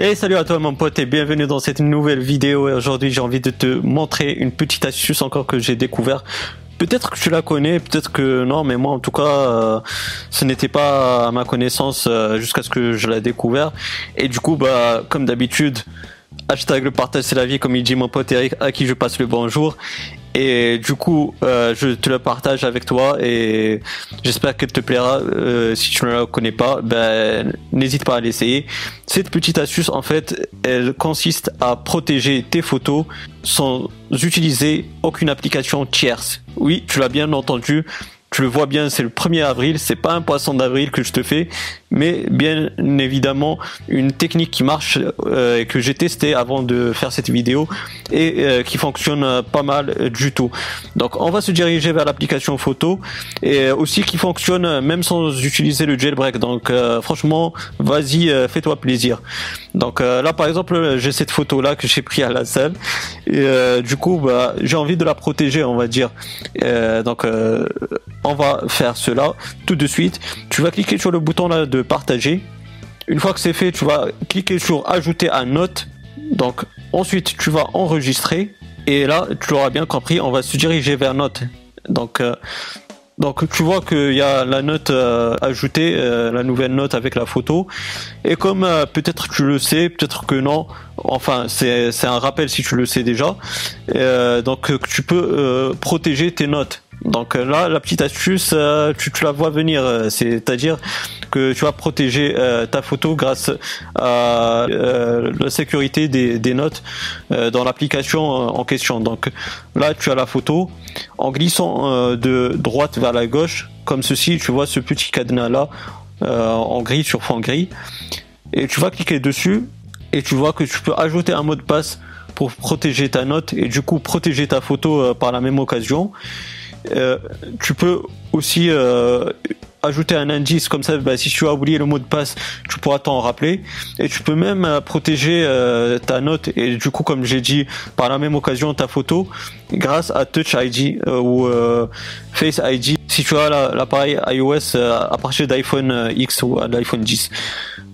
Et salut à toi mon pote et bienvenue dans cette nouvelle vidéo. Et aujourd'hui j'ai envie de te montrer une petite astuce encore que j'ai découvert. Peut-être que tu la connais, peut-être que non, mais moi en tout cas, euh, ce n'était pas à ma connaissance euh, jusqu'à ce que je l'ai découvert. Et du coup, bah comme d'habitude, hashtag le partage c'est la vie comme il dit mon pote Eric à qui je passe le bonjour. Et du coup, euh, je te le partage avec toi et j'espère qu'elle te plaira. Euh, si tu ne la connais pas, ben, n'hésite pas à l'essayer. Cette petite astuce, en fait, elle consiste à protéger tes photos sans utiliser aucune application tierce. Oui, tu l'as bien entendu tu le vois bien, c'est le 1er avril, c'est pas un poisson d'avril que je te fais, mais bien évidemment une technique qui marche euh, et que j'ai testé avant de faire cette vidéo et euh, qui fonctionne pas mal du tout. Donc on va se diriger vers l'application photo et aussi qui fonctionne même sans utiliser le jailbreak. Donc euh, franchement, vas-y, fais-toi plaisir. Donc là par exemple, j'ai cette photo là que j'ai pris à la salle et du coup bah, j'ai envie de la protéger, on va dire. donc on va faire cela tout de suite. Tu vas cliquer sur le bouton là de partager. Une fois que c'est fait, tu vas cliquer sur ajouter à note. Donc ensuite, tu vas enregistrer. Et là, tu l'auras bien compris, on va se diriger vers note. Donc euh, donc tu vois qu'il y a la note euh, ajoutée, euh, la nouvelle note avec la photo. Et comme peut-être tu le sais, peut-être que non, enfin c'est un rappel si tu le sais déjà. donc tu peux protéger tes notes. Donc euh, là, la petite astuce, euh, tu, la vois venir, euh, c'est-à-dire que tu vas protéger ta photo grâce à la sécurité des, notes dans l'application en question. Donc là, tu as la photo en glissant de droite vers la gauche, comme ceci. Tu vois ce petit cadenas là en gris sur fond gris, et tu vas cliquer dessus et tu vois que tu peux ajouter un mot de passe pour protéger ta note et du coup protéger ta photo par la même occasion. Euh, tu peux aussi euh, ajouter un indice comme ça bah, si tu as oublié le mot de passe tu pourras t'en rappeler. Et tu peux même euh, protéger ta note. Et du coup comme j'ai dit par la même occasion ta photo grâce à Touch ID ou Face ID si tu as l'appareil iOS à partir d'iPhone X ou d'iPhone 10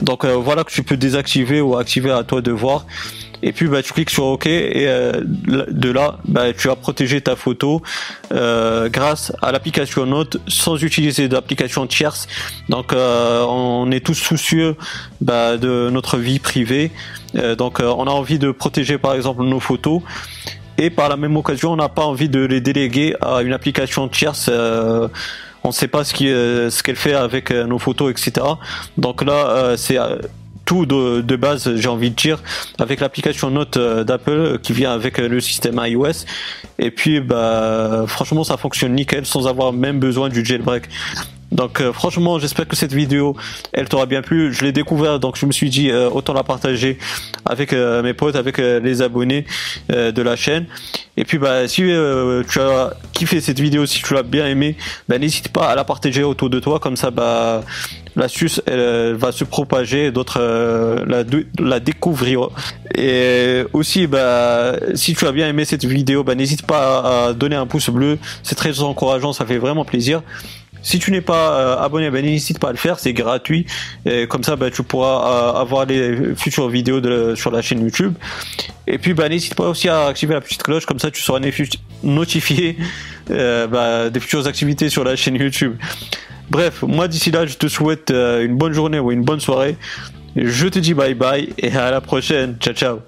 donc voilà que tu peux désactiver ou activer à toi de voir et puis bah, tu cliques sur OK et euh, de là bah, tu as protégé ta photo euh, grâce à l'application Note sans utiliser d'application tierce. Donc euh, on est tous soucieux bah, de notre vie privée. donc on a envie de protéger par exemple nos photos et par la même occasion on n'a pas envie de les déléguer à une application tierce on ne sait pas ce ce qu'elle fait avec nos photos etc donc là c'est tout de, base, j'ai envie de dire, avec l'application Note euh, d'Apple euh, qui vient avec euh, le système iOS. Et puis, bah, franchement, ça fonctionne nickel sans avoir même besoin du jailbreak. Donc franchement, j'espère que cette vidéo, elle t'aura bien plu. Je l'ai découvert, donc je me suis dit autant la partager avec mes potes, avec les abonnés de la chaîne. Et puis bah si tu as kiffé cette vidéo, si tu l'as bien aimé, bah, n'hésite pas à la partager autour de toi, comme ça bah l'astuce elle, va se propager, d'autres euh, la, la découvrir. Et aussi, bah, si tu as bien aimé cette vidéo, bah, n'hésite pas à donner un pouce bleu, c'est très encourageant, ça fait vraiment plaisir. Si tu n'es pas euh, abonné, bah, n'hésite pas à le faire, c'est gratuit. Et comme ça, bah, tu pourras euh, avoir les futures vidéos de, sur la chaîne YouTube. Et puis, bah, n'hésite pas aussi à activer la petite cloche, comme ça, tu seras notifié bah, des futures activités sur la chaîne YouTube. Bref, moi d'ici là, je te souhaite euh, une bonne journée ou une bonne soirée. Je te dis bye bye et à la prochaine. Ciao ciao.